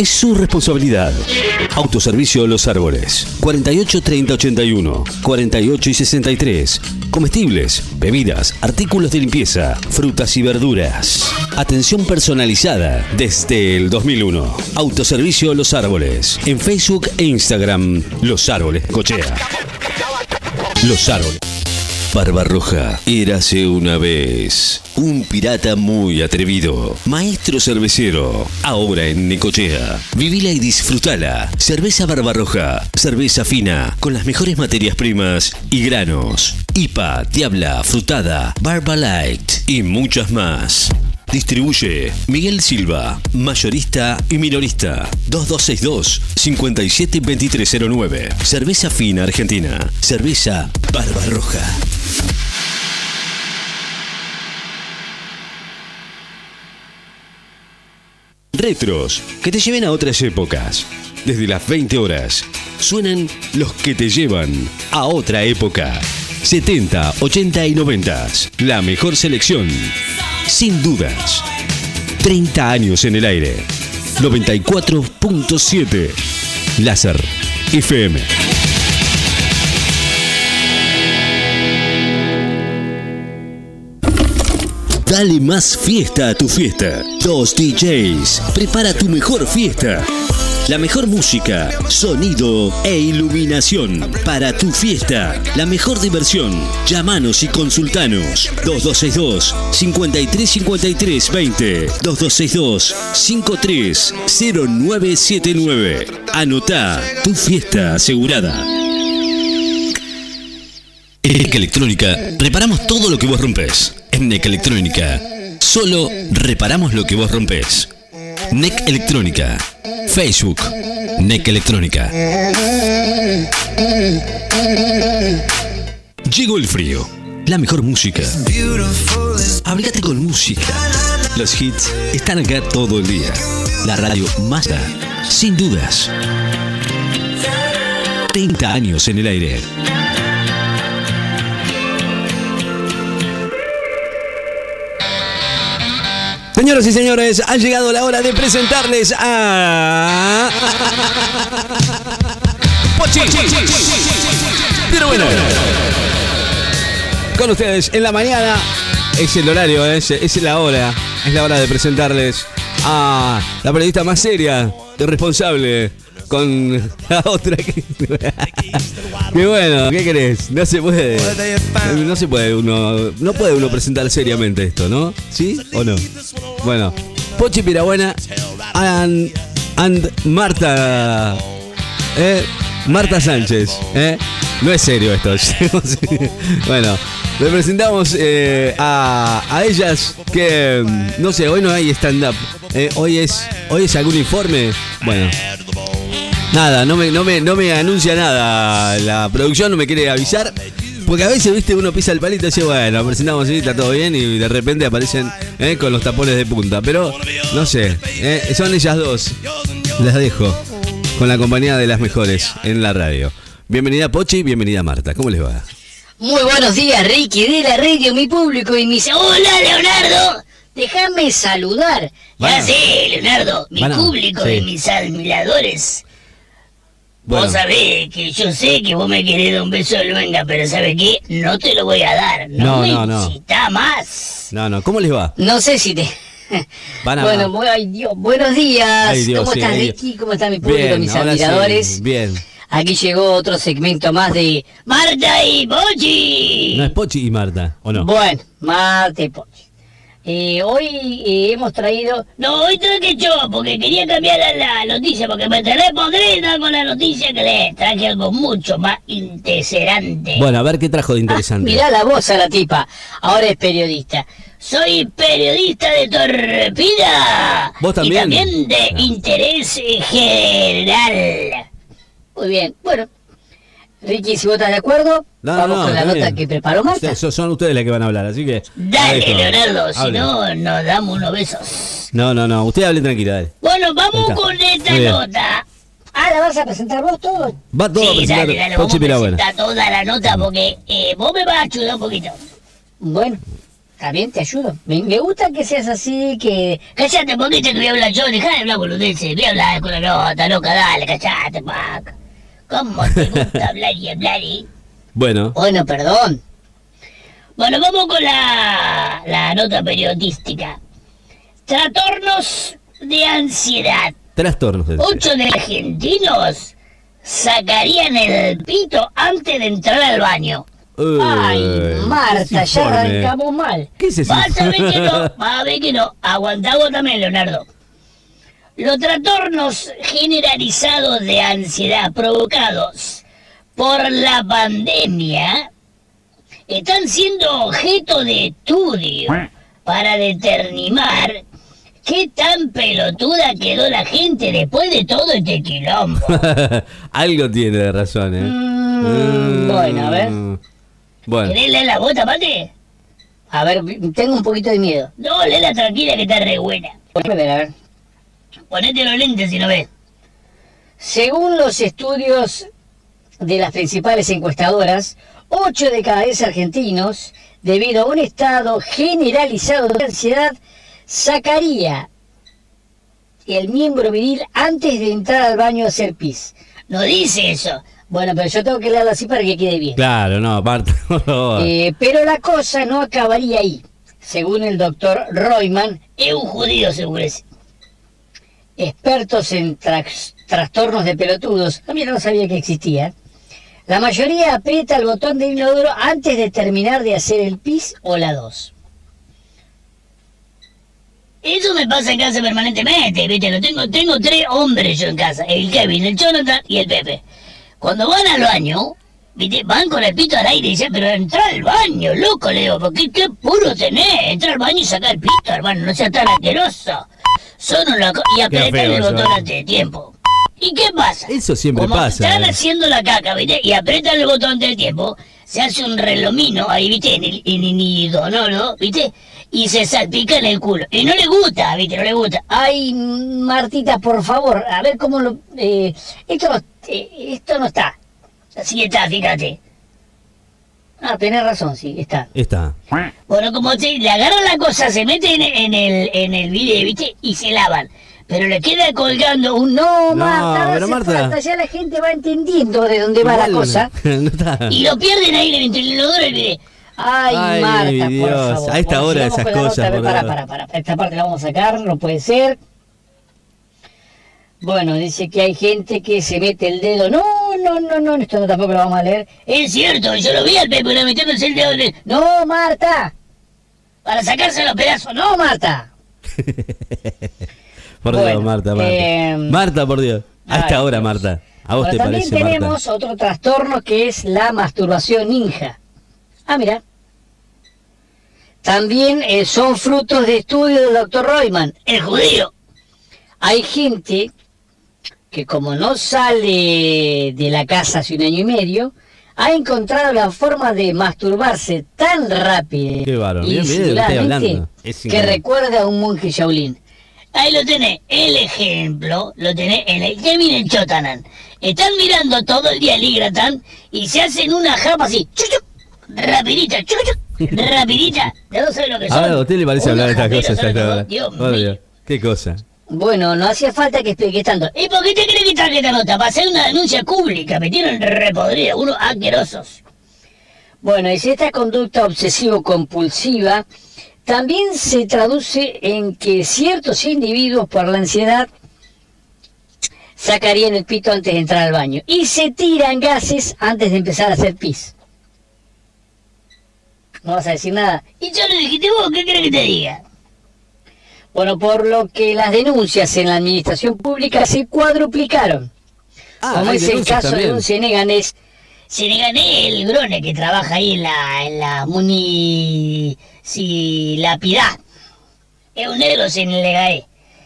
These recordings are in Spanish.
Es su responsabilidad. Autoservicio Los Árboles. 48 30 81, 48 y 63. Comestibles, bebidas, artículos de limpieza, frutas y verduras. Atención personalizada desde el 2001. Autoservicio Los Árboles. En Facebook e Instagram, Los Árboles Cochea. Los Árboles. Barbarroja, érase una vez un pirata muy atrevido, maestro cervecero, ahora en Necochea. Vivila y disfrutala. Cerveza Barbarroja, cerveza fina, con las mejores materias primas y granos. IPA, Diabla, Frutada, Barba Light y muchas más. Distribuye Miguel Silva, mayorista y minorista. 2262 572309. Cerveza fina argentina. Cerveza Barbarroja. Retros que te lleven a otras épocas. Desde las 20 horas suenan los que te llevan a otra época. 70, 80 y 90. La mejor selección. Sin dudas. 30 años en el aire. 94.7. Láser FM. Dale más fiesta a tu fiesta. Dos DJs. Prepara tu mejor fiesta. La mejor música, sonido e iluminación para tu fiesta. La mejor diversión. Llámanos y consultanos. 2262 5353 20 2262 530979. Anotá tu fiesta asegurada. En Electrónica reparamos todo lo que vos rompés. En NEC Electrónica solo reparamos lo que vos rompés. NEC Electrónica. Facebook. NEC Electrónica. Llegó el frío. La mejor música. Abrigate con música. Los hits están acá todo el día. La radio más sin dudas. 30 años en el aire. Señoras y señores, ha llegado la hora de presentarles a. Pochi. Pero bueno. Con ustedes en la mañana. Es el horario, es, es la hora. Es la hora de presentarles a la periodista más seria, de responsable, con la otra que. Qué bueno, ¿qué querés? No se puede. No se puede uno. No puede uno presentar seriamente esto, ¿no? ¿Sí o no? Bueno. Pochi Pirabuena and, and Marta. ¿eh? Marta Sánchez. ¿eh? No es serio esto. bueno, le presentamos eh, a, a ellas que, no sé, hoy no hay stand-up. ¿eh? hoy, es, hoy es algún informe. Bueno, Nada, no me, no, me, no me anuncia nada. La producción no me quiere avisar. Porque a veces, viste, uno pisa el palito y dice, bueno, presentamos así, está todo bien. Y de repente aparecen eh, con los tapones de punta. Pero, no sé, eh, son ellas dos. Las dejo. Con la compañía de las mejores en la radio. Bienvenida Pochi, bienvenida Marta. ¿Cómo les va? Muy buenos días, Ricky, de la radio, mi público, y me dice, hola, Leonardo, déjame saludar. Bueno. Ya sé, Leonardo, mi Bueno, público sí. y mis admiradores. Bueno. Vos sabés que yo sé que vos me querés dar un beso de luenga, pero ¿sabes qué? No te lo voy a dar. No, No, no, no. más. No, no, ¿cómo les va? No sé si te... Van a- bueno, bu- ay, Dios, buenos días. Ay, Dios, ¿Cómo sí, estás, Ricky? ¿Cómo está mi público, Bien, mis ahora sí, admiradores? bien. Aquí llegó otro segmento más de Marta y Pochi. ¿No es Pochi y Marta? ¿O no? Bueno, Marta y Pochi. Eh, hoy eh, hemos traído... No, hoy traje yo, porque quería cambiar la, la noticia, porque me tenés podrida con la noticia que les traje algo mucho más interesante. Bueno, a ver qué trajo de Ah, interesante. mirá la voz a la tipa, ahora es periodista. Soy periodista de Torpida. ¿Vos también? Y también de Ah. interés general. Muy bien, bueno. Ricky, si vos estás de acuerdo, No, vamos no, con la nota bien. que preparó Marta. Ustedes- son- son ustedes las que van a hablar, así que. Dale, Dejo. Leonardo, si Hable. no, nos damos unos besos. No, no, no, usted hable tranquila, dale. Bueno, vamos está. con esta nota. Ah, ¿la vas a presentar vos todo? Va todo a sí, presentar dale, dale, vamos a presentar toda la nota porque eh, vos me vas a ayudar un poquito. Bueno, ¿Está bien? ¿Te ayudo? Me, me gusta que seas así, que... Cállate, poquito que voy a hablar yo, dejá de hablar boludeces, voy a hablar con la nota, loca, dale, cállate, pac. ¿Cómo te gusta hablar y hablar, eh? Bueno, Bueno, perdón. Bueno, vamos con la, la nota periodística. Trastornos de ansiedad. trastornos del Ocho de argentinos sacarían el pito antes de entrar al baño. Ay, Marta, ya arrancamos mal. ¿Qué es ese Vas a ver que no, vas a ver que no. Aguantá vos también, Leonardo. Los trastornos generalizados de ansiedad provocados por la pandemia están siendo objeto de estudio para determinar qué tan pelotuda quedó la gente después de todo este quilombo. Algo tiene de razón, ¿eh? Mm, bueno, a ver. Bueno, ¿Querés leer la bota, Pate? A ver, tengo un poquito de miedo. No, léela tranquila que está re buena. A ver, a ver. Ponete los lentes si no ves. Según los estudios de las principales encuestadoras, 8 de cada 10 argentinos, debido a un estado generalizado de ansiedad, sacaría el miembro viril antes de entrar al baño a hacer pis. No dice eso. Bueno, pero yo tengo que leerlo así para que quede bien. claro, no, favor. Eh, pero la cosa no acabaría ahí. Según el doctor Royman, es un judío seguro ese. Expertos en tras- trastornos de pelotudos, a mí no sabía que existía. La mayoría aprieta el botón de inodoro antes de terminar de hacer el pis o la dos. Eso me pasa en casa permanentemente, ¿viste? Lo tengo, tengo tres hombres yo en casa, el Kevin, el Jonathan y el Pepe. Cuando van al baño. Van con el pito al aire y dicen, pero entra al baño, loco, le digo, porque qué puro tenés, entra al baño y sacar el pito, hermano, no seas tan asqueroso. Son una co- y apretar el botón antes de tiempo. ¿Y qué pasa? Eso siempre Como pasa, Están ¿eh? haciendo la caca, ¿viste? Y apretan el botón antes de tiempo, se hace un relomino ahí, ¿viste? En el, en el idonoro, ¿viste? Y se salpica en el culo. Y no le gusta, ¿viste? No le gusta. Ay, Martita, por favor, a ver cómo lo... eh, esto, no, eh, esto no está. Así está, fíjate. Ah, tenés razón, sí, está. Está. Bueno, como se le agarran la cosa, se meten en el, en el video, ¿viste? Y se lavan. Pero le queda colgando un no, Marta, pero Marta. falta, ya la gente va entendiendo de dónde va la cosa. no está. Y lo pierden ahí entre el inodoro y el. Ay, Ay, Marta, por favor. a esta Bueno, hora esas cosas, Para, para, para. Esta parte la vamos a sacar, no puede ser. Bueno, dice que hay gente que se mete el dedo. No, no, no, no, esto no tampoco lo vamos a leer. Es cierto, yo lo vi al Pepe metiéndose el dedo en el... No, Marta. Para sacarse los pedazos. No, Marta. Por Bueno, Dios, Marta, Marta. eh, Marta, por Dios. A ay, esta hora, Dios. Marta. ¿A vos te también parece, tenemos Marta? otro trastorno que es la masturbación ninja. Ah, mira. También eh, son frutos de estudio del doctor Royman, el judío. Hay gente que como no sale de la casa hace un año y medio, ha encontrado la forma de masturbarse tan rápida Qué bárbaro. y que recuerda a un monje Shaolin. Ahí lo tenés, el ejemplo, lo tenés en el Kevin el Chotanan. Están mirando todo el día el Igratán y se hacen una japa así, chuc, chuc, rapidita, chuc, chuc, rapidita. ¿De dónde sabe lo que son? A ver, ¿a usted le parece hablar de estas cosas. ¿Qué cosa? Bueno, no hacía falta que expliques tanto. ¿Y por qué te crees que traje esta nota? Para hacer una denuncia pública. Me tienen repodrida, unos asquerosos. Bueno, y si esta conducta obsesivo-compulsiva también se traduce en que ciertos individuos por la ansiedad sacarían el pito antes de entrar al baño y se tiran gases antes de empezar a hacer pis. No vas a decir nada. Y yo le dijiste vos, ¿qué crees que te diga? Bueno, por lo que las denuncias en la administración pública se cuaduplicaron. como hay es el caso de un seneganés. Seneganés, el grone que trabaja ahí en la, en la municipalidad. Es un negro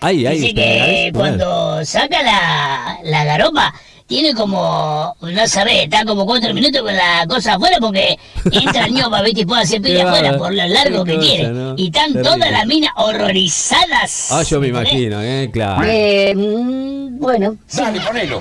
ay, Dice que cuando saca la, la garopa, tiene como, no sabés, está como cuatro minutos con la cosa afuera porque entra el ñopa, ¿viste? Y puede hacer Qué pilla afuera por lo largo que cosa, tiene. ¿no? Y están Terrible. todas las minas horrorizadas. Ah, yo me imagino, ¿eh? Claro. Eh, mm, bueno, sí.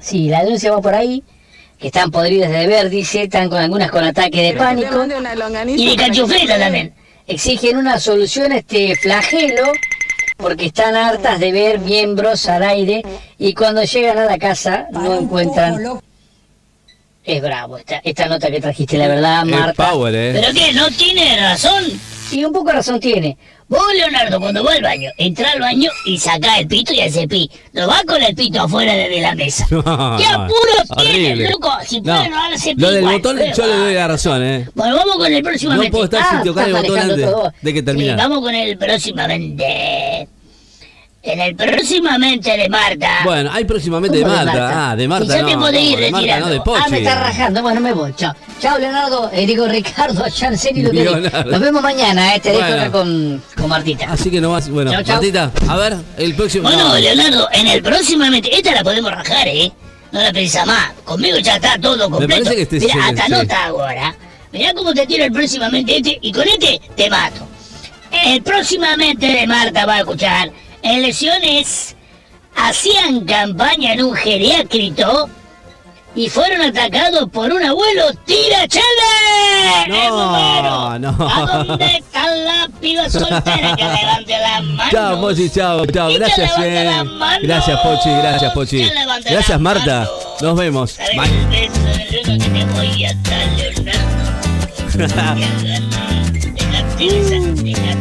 Sí, la denuncia va por ahí. Que están podridas de ver, dice, están con algunas con ataque de pánico. Y de cachufleta también. exigen una solución a este flagelo porque están hartas de ver miembros al aire y cuando llegan a la casa no encuentran... Es bravo esta, esta nota que trajiste, la verdad, Es Marta. power, eh. ¿Pero qué? ¿No tiene razón? Sí, un poco de razón tiene. Vos, Leonardo, cuando va al baño, entra al baño y saca el pito y hace pi. No va con el pito afuera de, la mesa. No, ¿Qué no, apuro tiene, loco? Si No, puede, no hace pi lo del igual, botón pero yo le doy la razón, ¿eh? Bueno, vamos con el próximamente. No puedo estar sin tocar el botón antes todo. de que terminar. Sí, vamos con el próximamente. En el próximamente de Marta. Bueno, hay próximamente de ¿Cómo Marta. Ah, de Marta Y ya no. te podés ir de Marta retirando. no, de. Ah, me está rajando. Bueno, me voy. Chao. Chao, Leonardo. Eh, digo, Ricardo, ya en serio lo que digo. Leonardo. Nos vemos mañana, eh. Te dejo Bueno. acá con, con Martita. Así que no vas. Bueno, Chau, chau. Martita, a ver, el próximo. Bueno, no. Leonardo, en el próximamente. Esta la podemos rajar, ¿eh? No la pensás más. Conmigo ya está todo completo. parece que este Mira, sí, hasta sí. nota ahora. Mirá cómo te tiro el próximamente este. Y con este te mato. El próximamente de Marta va a escuchar. En lesiones hacían campaña en un geriácrito y fueron atacados por un abuelo tirachele. No, no. ¿A dónde están las pibas solteras que levante las manos? Chao, Pochi, chao, chao. Gracias, eh. Gracias, Pochi, gracias, Pochi. Gracias, Marta. Nos vemos.